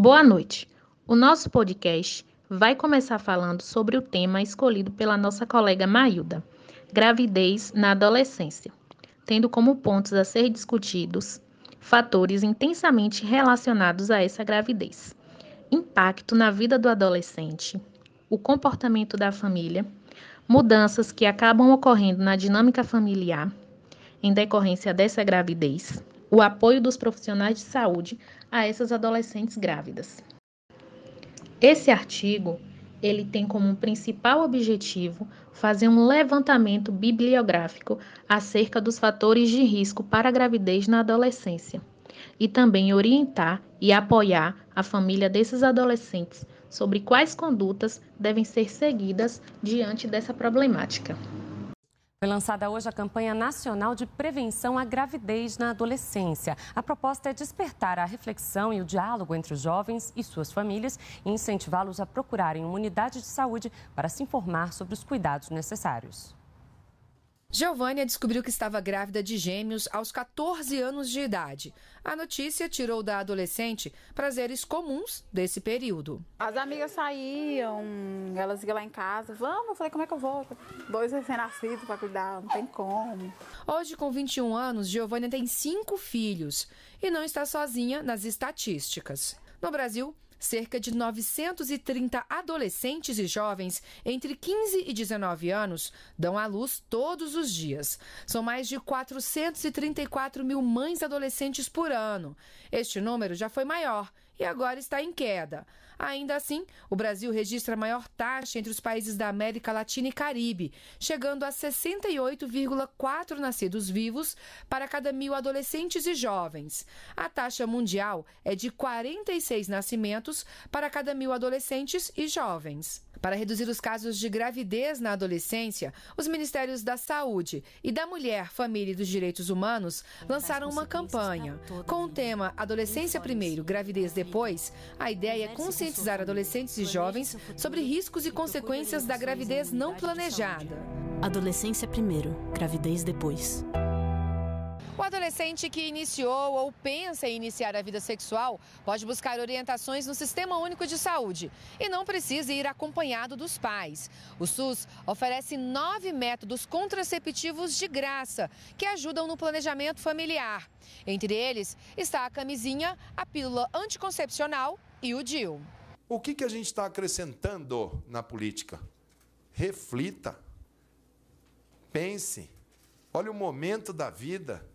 Boa noite. O nosso podcast vai começar falando sobre o tema escolhido pela nossa colega Mailda, gravidez na adolescência, tendo como pontos a ser discutidos fatores intensamente relacionados a essa gravidez, impacto na vida do adolescente, o comportamento da família, mudanças que acabam ocorrendo na dinâmica familiar em decorrência dessa gravidez, o apoio dos profissionais de saúde a essas adolescentes grávidas. Esse artigo, ele tem como principal objetivo fazer um levantamento bibliográfico acerca dos fatores de risco para a gravidez na adolescência e também orientar e apoiar a família desses adolescentes sobre quais condutas devem ser seguidas diante dessa problemática. Foi lançada hoje a campanha nacional de prevenção à gravidez na adolescência. A proposta é despertar a reflexão e o diálogo entre os jovens e suas famílias e incentivá-los a procurarem uma unidade de saúde para se informar sobre os cuidados necessários. Giovânia descobriu que estava grávida de gêmeos aos 14 anos de idade. A notícia tirou da adolescente prazeres comuns desse período. As amigas saíam, elas iam lá em casa. Vamos, eu falei, como é que eu vou? Dois recém-nascidos para cuidar, não tem como. Hoje, com 21 anos, Giovânia tem cinco filhos e não está sozinha nas estatísticas. No Brasil, cerca de 930 adolescentes e jovens entre 15 e 19 anos dão à luz todos os dias. São mais de 434 mil mães adolescentes por ano. Este número já foi maior e agora está em queda. Ainda assim, o Brasil registra a maior taxa entre os países da América Latina e Caribe, chegando a 68,4 nascidos vivos para cada mil adolescentes e jovens. A taxa mundial é de 46 nascimentos para cada mil adolescentes e jovens. Para reduzir os casos de gravidez na adolescência, os Ministérios da Saúde e da Mulher, Família e dos Direitos Humanos lançaram uma campanha. Com o tema Adolescência Primeiro, Gravidez Depois, a ideia é conscientizar adolescentes e jovens sobre riscos e consequências da gravidez não planejada. Adolescência Primeiro, Gravidez Depois. O adolescente que iniciou ou pensa em iniciar a vida sexual pode buscar orientações no Sistema Único de Saúde e não precisa ir acompanhado dos pais. O SUS oferece nove métodos contraceptivos de graça que ajudam no planejamento familiar. Entre eles está a camisinha, a pílula anticoncepcional e o DIU. O que, que a gente está acrescentando na política? Reflita, pense, olhe o momento da vida.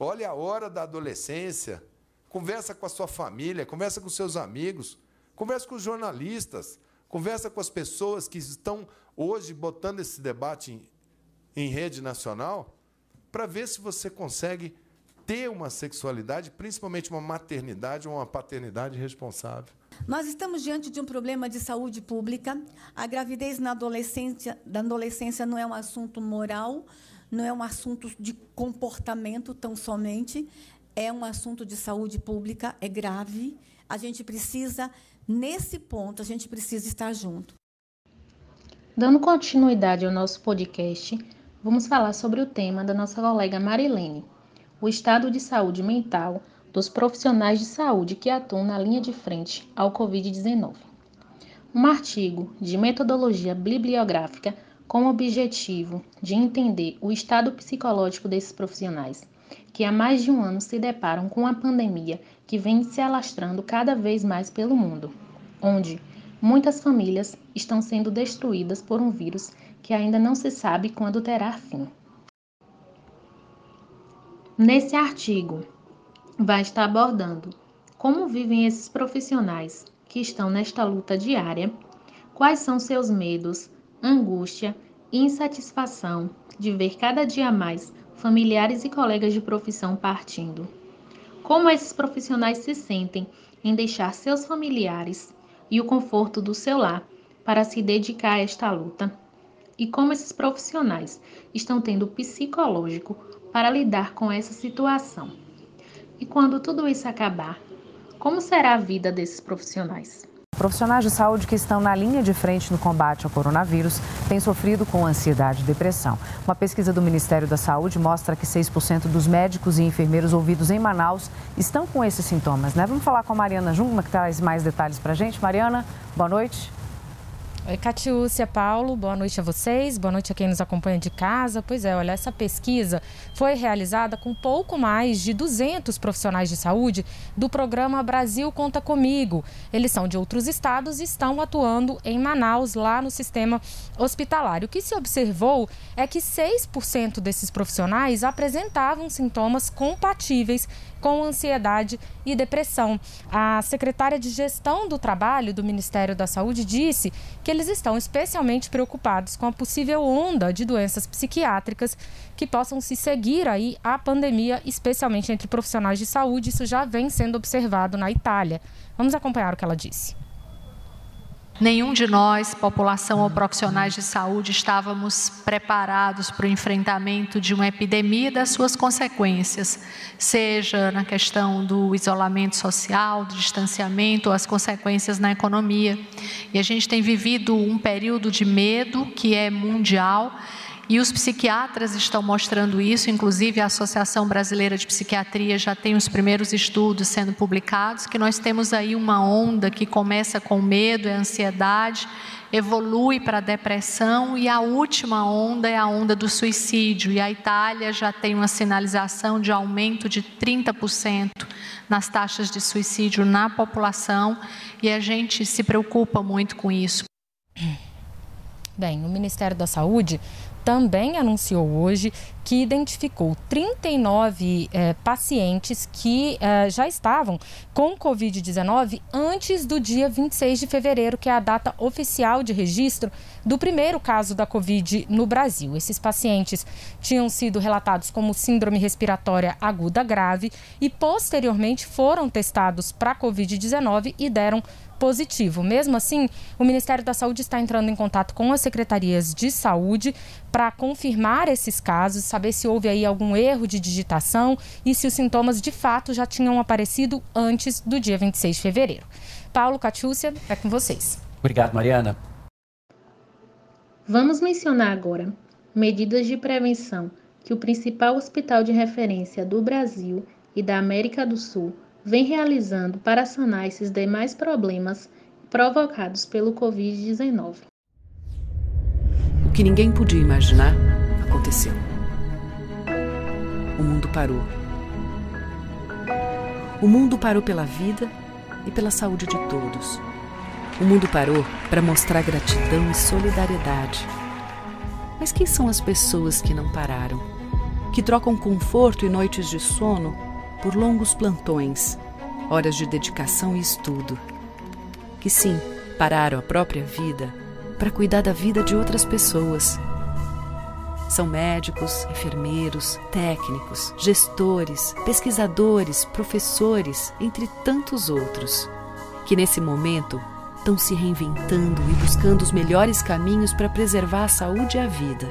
Olha a hora da adolescência. Conversa com a sua família, conversa com seus amigos, conversa com os jornalistas, conversa com as pessoas que estão hoje botando esse debate em, em rede nacional, para ver se você consegue ter uma sexualidade, principalmente uma maternidade ou uma paternidade responsável. Nós estamos diante de um problema de saúde pública. A gravidez na adolescência, adolescência não é um assunto moral, não é um assunto de comportamento tão somente, é um assunto de saúde pública, é grave. A gente precisa, nesse ponto, a gente precisa estar junto. Dando continuidade ao nosso podcast, vamos falar sobre o tema da nossa colega Marilene, o estado de saúde mental dos profissionais de saúde que atuam na linha de frente ao Covid-19. Um artigo de metodologia bibliográfica com o objetivo de entender o estado psicológico desses profissionais, que há mais de um ano se deparam com a pandemia que vem se alastrando cada vez mais pelo mundo, onde muitas famílias estão sendo destruídas por um vírus que ainda não se sabe quando terá fim. Nesse artigo, vai estar abordando como vivem esses profissionais que estão nesta luta diária, quais são seus medos, angústia e insatisfação de ver cada dia mais familiares e colegas de profissão partindo. Como esses profissionais se sentem em deixar seus familiares e o conforto do seu lar para se dedicar a esta luta? E como esses profissionais estão tendo psicológico para lidar com essa situação? E quando tudo isso acabar, como será a vida desses profissionais? Profissionais de saúde que estão na linha de frente no combate ao coronavírus têm sofrido com ansiedade e depressão. Uma pesquisa do Ministério da Saúde mostra que 6% dos médicos e enfermeiros ouvidos em Manaus estão com esses sintomas. Né? Vamos falar com a Mariana Jungma, que traz mais detalhes para a gente. Mariana, boa noite. Oi, Catiúcia, Paulo, boa noite a vocês, boa noite a quem nos acompanha de casa. Pois é, olha, essa pesquisa foi realizada com pouco mais de 200 profissionais de saúde do programa Brasil Conta Comigo. Eles são de outros estados e estão atuando em Manaus, lá no sistema hospitalar. O que se observou é que 6% desses profissionais apresentavam sintomas compatíveis com ansiedade e depressão. A secretária de Gestão do Trabalho do Ministério da Saúde disse que eles estão especialmente preocupados com a possível onda de doenças psiquiátricas que possam se seguir aí à pandemia, especialmente entre profissionais de saúde. Isso já vem sendo observado na Itália. Vamos acompanhar o que ela disse. Nenhum de nós, população ou profissionais de saúde, estávamos preparados para o enfrentamento de uma epidemia e das suas consequências, seja na questão do isolamento social, do distanciamento, ou as consequências na economia. E a gente tem vivido um período de medo que é mundial e os psiquiatras estão mostrando isso, inclusive a Associação Brasileira de Psiquiatria já tem os primeiros estudos sendo publicados, que nós temos aí uma onda que começa com medo, é ansiedade, evolui para depressão e a última onda é a onda do suicídio. E a Itália já tem uma sinalização de aumento de 30% nas taxas de suicídio na população e a gente se preocupa muito com isso. Bem, o Ministério da Saúde também anunciou hoje que identificou 39 eh, pacientes que eh, já estavam com Covid-19 antes do dia 26 de fevereiro, que é a data oficial de registro do primeiro caso da Covid no Brasil. Esses pacientes tinham sido relatados como síndrome respiratória aguda grave e posteriormente foram testados para Covid-19 e deram. Mesmo assim, o Ministério da Saúde está entrando em contato com as secretarias de saúde para confirmar esses casos, saber se houve aí algum erro de digitação e se os sintomas de fato já tinham aparecido antes do dia 26 de fevereiro. Paulo Catiúcia, é com vocês. Obrigado, Mariana. Vamos mencionar agora medidas de prevenção que o principal hospital de referência do Brasil e da América do Sul vem realizando para sanar esses demais problemas provocados pelo Covid-19. O que ninguém podia imaginar aconteceu. O mundo parou. O mundo parou pela vida e pela saúde de todos. O mundo parou para mostrar gratidão e solidariedade. Mas quem são as pessoas que não pararam? Que trocam conforto e noites de sono por longos plantões, horas de dedicação e estudo. Que sim, pararam a própria vida para cuidar da vida de outras pessoas. São médicos, enfermeiros, técnicos, gestores, pesquisadores, professores, entre tantos outros, que nesse momento estão se reinventando e buscando os melhores caminhos para preservar a saúde e a vida.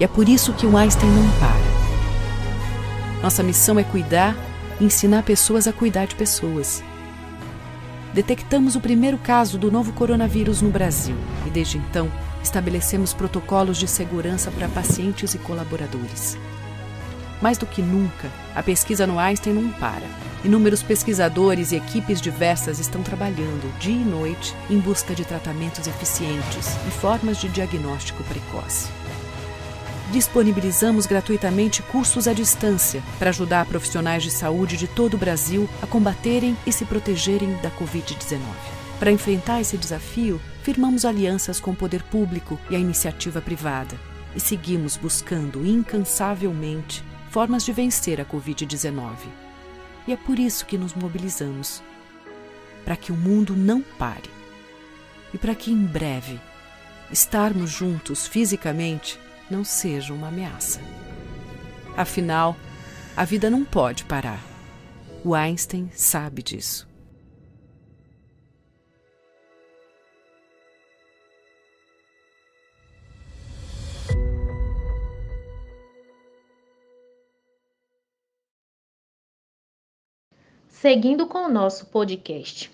E é por isso que o Einstein não para. Nossa missão é cuidar e ensinar pessoas a cuidar de pessoas. Detectamos o primeiro caso do novo coronavírus no Brasil e, desde então, estabelecemos protocolos de segurança para pacientes e colaboradores. Mais do que nunca, a pesquisa no Einstein não para. Inúmeros pesquisadores e equipes diversas estão trabalhando dia e noite em busca de tratamentos eficientes e formas de diagnóstico precoce disponibilizamos gratuitamente cursos à distância para ajudar profissionais de saúde de todo o Brasil a combaterem e se protegerem da Covid-19. Para enfrentar esse desafio, firmamos alianças com o poder público e a iniciativa privada e seguimos buscando incansavelmente formas de vencer a Covid-19. E é por isso que nos mobilizamos para que o mundo não pare e para que em breve estarmos juntos fisicamente não seja uma ameaça. Afinal, a vida não pode parar. O Einstein sabe disso. Seguindo com o nosso podcast.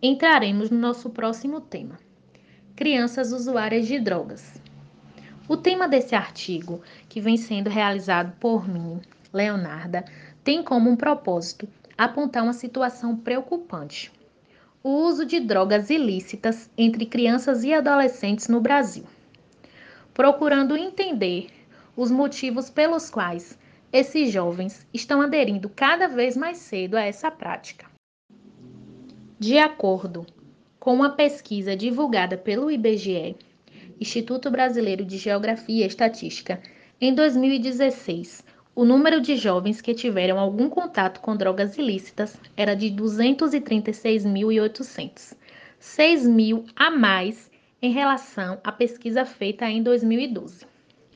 entraremos no nosso próximo tema: crianças usuárias de drogas. O tema desse artigo, que vem sendo realizado por mim, Leonarda, tem como um propósito apontar uma situação preocupante. O uso de drogas ilícitas entre crianças e adolescentes no Brasil. Procurando entender os motivos pelos quais esses jovens estão aderindo cada vez mais cedo a essa prática. De acordo com uma pesquisa divulgada pelo IBGE, Instituto Brasileiro de Geografia e Estatística, em 2016, o número de jovens que tiveram algum contato com drogas ilícitas era de 236.800, 6 mil a mais em relação à pesquisa feita em 2012.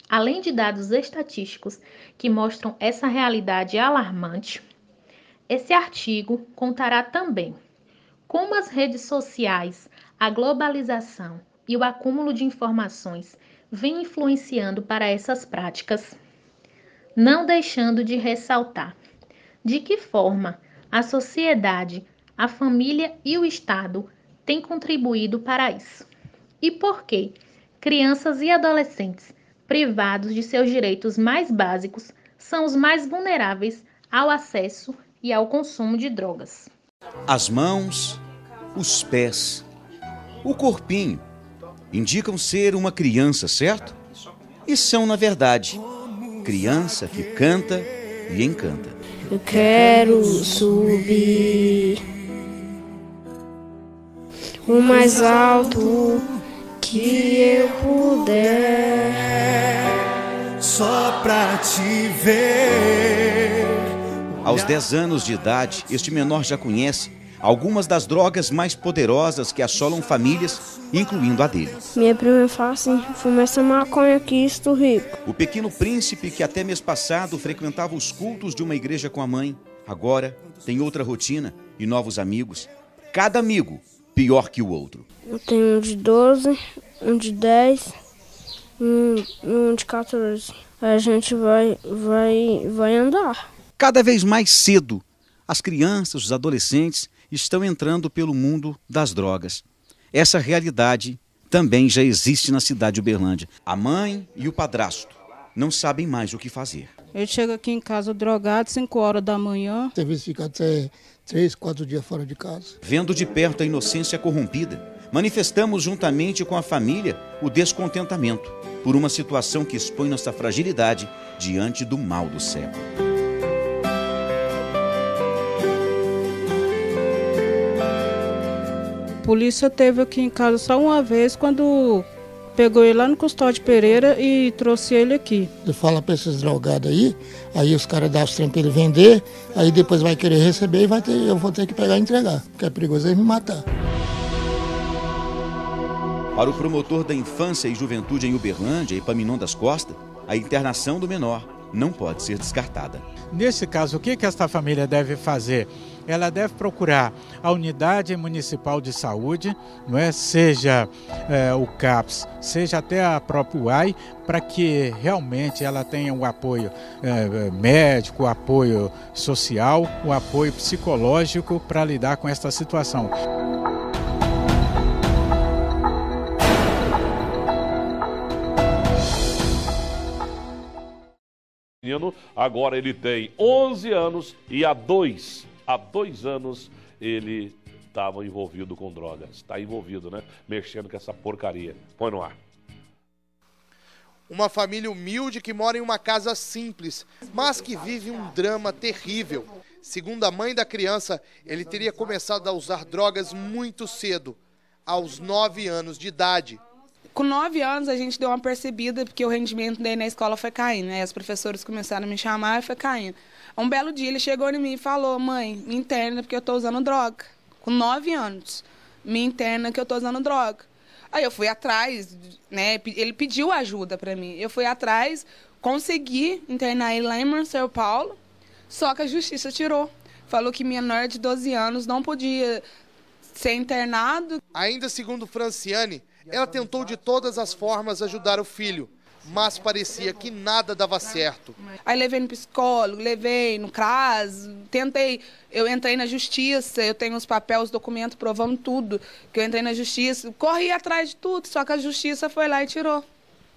Além de dados estatísticos que mostram essa realidade alarmante, esse artigo contará também como as redes sociais, a globalização e o acúmulo de informações vêm influenciando para essas práticas não deixando de ressaltar de que forma a sociedade, a família e o Estado têm contribuído para isso. E por que crianças e adolescentes privados de seus direitos mais básicos são os mais vulneráveis ao acesso e ao consumo de drogas. As mãos, os pés, o corpinho indicam ser uma criança, certo? E são, na verdade, criança que canta e encanta. Eu quero subir o mais alto que eu puder, só pra te ver. Aos 10 anos de idade, este menor já conhece algumas das drogas mais poderosas que assolam famílias, incluindo a dele. Minha prima fala assim: fuma essa maconha aqui, estou rico. O pequeno príncipe, que até mês passado frequentava os cultos de uma igreja com a mãe, agora tem outra rotina e novos amigos. Cada amigo pior que o outro. Eu tenho um de 12, um de 10 um, um de 14. A gente vai, vai, vai andar. Cada vez mais cedo, as crianças, os adolescentes estão entrando pelo mundo das drogas. Essa realidade também já existe na cidade de Uberlândia. A mãe e o padrasto não sabem mais o que fazer. Ele chega aqui em casa drogado, 5 horas da manhã. Tem vezes fica até 3, 4 dias fora de casa. Vendo de perto a inocência corrompida, manifestamos juntamente com a família o descontentamento por uma situação que expõe nossa fragilidade diante do mal do século. Polícia teve aqui em casa só uma vez quando pegou ele lá no Custódio Pereira e trouxe ele aqui. Ele fala para esses drogados aí, aí os caras dão os trem para ele vender, aí depois vai querer receber e vai ter, eu vou ter que pegar e entregar, porque é perigoso ele me matar. Para o promotor da infância e juventude em Uberlândia, Ipaminon das Costas, a internação do menor não pode ser descartada. Nesse caso, o que, que esta família deve fazer? ela deve procurar a unidade municipal de saúde, não é? seja é, o CAPS, seja até a própria UAI, para que realmente ela tenha o apoio é, médico, o apoio social, o apoio psicológico para lidar com esta situação. Agora ele tem 11 anos e há dois há dois anos ele estava envolvido com drogas. Está envolvido, né? Mexendo com essa porcaria. Põe no ar. Uma família humilde que mora em uma casa simples, mas que vive um drama terrível. Segundo a mãe da criança, ele teria começado a usar drogas muito cedo, aos nove anos de idade. Com nove anos a gente deu uma percebida porque o rendimento dele na escola foi caindo, né? As professoras começaram a me chamar e foi caindo. Um belo dia ele chegou em mim e falou: Mãe, me interna porque eu estou usando droga. Com nove anos. Me interna que eu estou usando droga. Aí eu fui atrás, né? Ele pediu ajuda para mim. Eu fui atrás, consegui internar ele lá em São Paulo, só que a justiça tirou. Falou que menor de 12 anos não podia ser internado. Ainda segundo Franciane, ela tentou de todas as formas ajudar o filho, mas parecia que nada dava certo. Aí levei no psicólogo, levei no CRAS, tentei, eu entrei na justiça, eu tenho os papéis, os documentos provando tudo, que eu entrei na justiça, corri atrás de tudo, só que a justiça foi lá e tirou.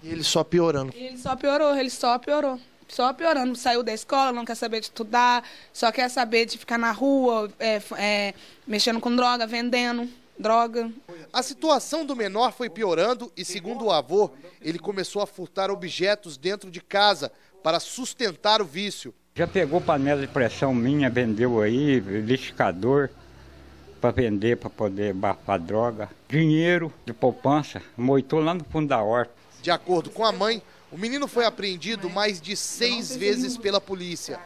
E ele só piorando. E ele só piorou, ele só piorou. Só piorando, saiu da escola, não quer saber de estudar, só quer saber de ficar na rua, é, é, mexendo com droga, vendendo droga. A situação do menor foi piorando e, segundo o avô, ele começou a furtar objetos dentro de casa para sustentar o vício. Já pegou panela de pressão minha, vendeu aí, liquidificador para vender, para poder bafar droga. Dinheiro de poupança, moitou lá no fundo da horta. De acordo com a mãe, o menino foi apreendido mais de seis vezes pela polícia.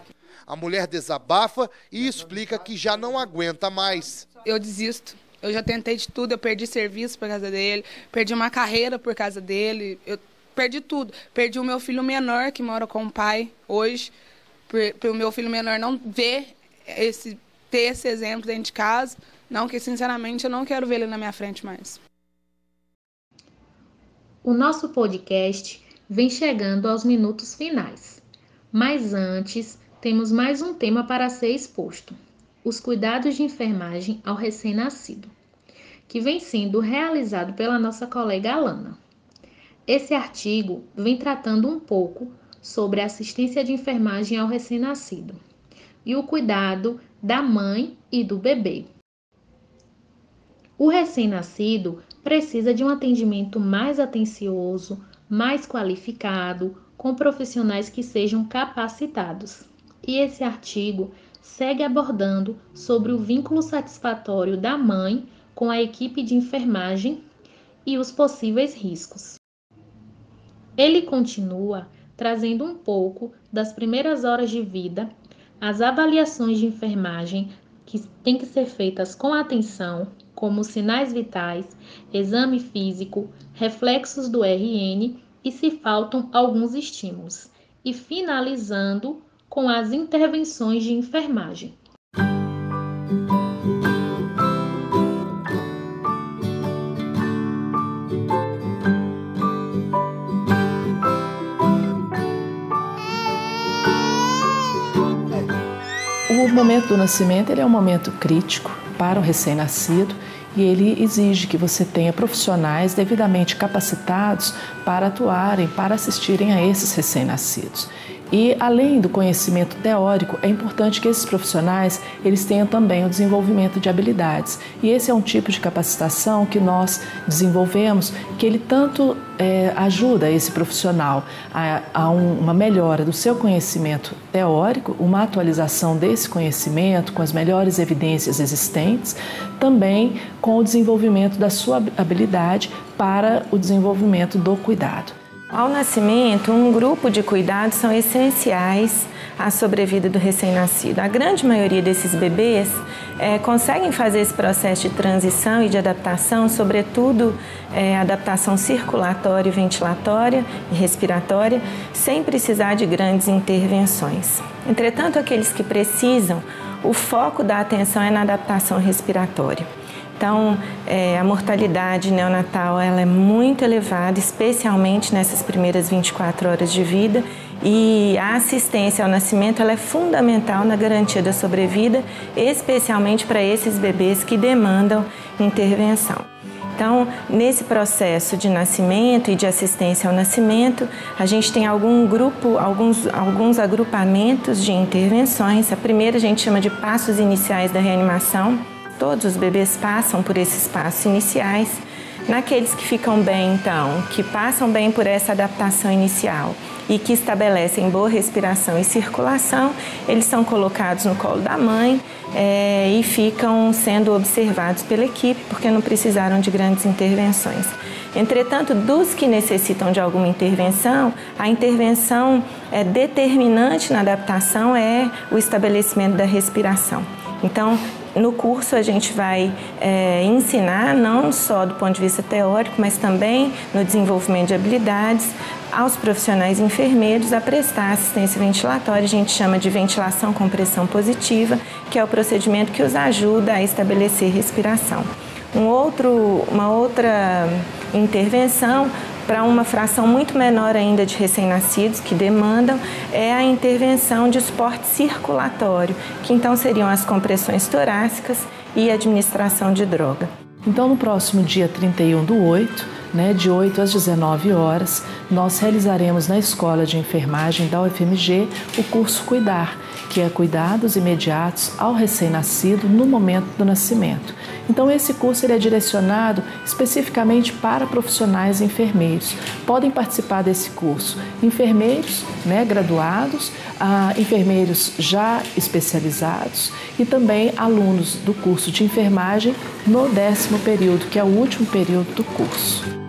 A mulher desabafa e explica que já não aguenta mais. Eu desisto. Eu já tentei de tudo, eu perdi serviço por causa dele, perdi uma carreira por causa dele, eu perdi tudo. Perdi o meu filho menor que mora com o pai hoje, para o meu filho menor não ver esse ter esse exemplo dentro de casa, não que sinceramente eu não quero ver ele na minha frente mais. O nosso podcast vem chegando aos minutos finais. Mas antes, temos mais um tema para ser exposto os cuidados de enfermagem ao recém-nascido, que vem sendo realizado pela nossa colega Alana. Esse artigo vem tratando um pouco sobre a assistência de enfermagem ao recém-nascido e o cuidado da mãe e do bebê. O recém-nascido precisa de um atendimento mais atencioso, mais qualificado, com profissionais que sejam capacitados. E esse artigo segue abordando sobre o vínculo satisfatório da mãe com a equipe de enfermagem e os possíveis riscos. Ele continua trazendo um pouco das primeiras horas de vida, as avaliações de enfermagem que têm que ser feitas com atenção, como sinais vitais, exame físico, reflexos do RN e se faltam alguns estímulos, e finalizando com as intervenções de enfermagem. O momento do nascimento ele é um momento crítico para o recém-nascido e ele exige que você tenha profissionais devidamente capacitados para atuarem, para assistirem a esses recém-nascidos. E além do conhecimento teórico, é importante que esses profissionais eles tenham também o desenvolvimento de habilidades. E esse é um tipo de capacitação que nós desenvolvemos, que ele tanto é, ajuda esse profissional a, a um, uma melhora do seu conhecimento teórico, uma atualização desse conhecimento com as melhores evidências existentes, também com o desenvolvimento da sua habilidade para o desenvolvimento do cuidado. Ao nascimento, um grupo de cuidados são essenciais à sobrevida do recém-nascido. A grande maioria desses bebês é, conseguem fazer esse processo de transição e de adaptação, sobretudo é, adaptação circulatória, ventilatória e respiratória, sem precisar de grandes intervenções. Entretanto, aqueles que precisam, o foco da atenção é na adaptação respiratória. Então, é, a mortalidade neonatal ela é muito elevada, especialmente nessas primeiras 24 horas de vida, e a assistência ao nascimento ela é fundamental na garantia da sobrevida, especialmente para esses bebês que demandam intervenção. Então, nesse processo de nascimento e de assistência ao nascimento, a gente tem algum grupo, alguns, alguns agrupamentos de intervenções. A primeira a gente chama de passos iniciais da reanimação Todos os bebês passam por esses passos iniciais. Naqueles que ficam bem, então, que passam bem por essa adaptação inicial e que estabelecem boa respiração e circulação, eles são colocados no colo da mãe é, e ficam sendo observados pela equipe porque não precisaram de grandes intervenções. Entretanto, dos que necessitam de alguma intervenção, a intervenção é, determinante na adaptação é o estabelecimento da respiração. Então, no curso a gente vai é, ensinar não só do ponto de vista teórico, mas também no desenvolvimento de habilidades aos profissionais enfermeiros a prestar assistência ventilatória. A gente chama de ventilação com pressão positiva, que é o procedimento que os ajuda a estabelecer respiração. Um outro, uma outra intervenção para uma fração muito menor ainda de recém-nascidos que demandam é a intervenção de suporte circulatório, que então seriam as compressões torácicas e administração de droga. Então, no próximo dia 31 do 8, né, de 8 às 19 horas, nós realizaremos na Escola de Enfermagem da UFMG o curso Cuidar, que é cuidados imediatos ao recém-nascido no momento do nascimento. Então esse curso ele é direcionado especificamente para profissionais enfermeiros. Podem participar desse curso enfermeiros, né, graduados, ah, enfermeiros já especializados e também alunos do curso de enfermagem no décimo período, que é o último período do curso.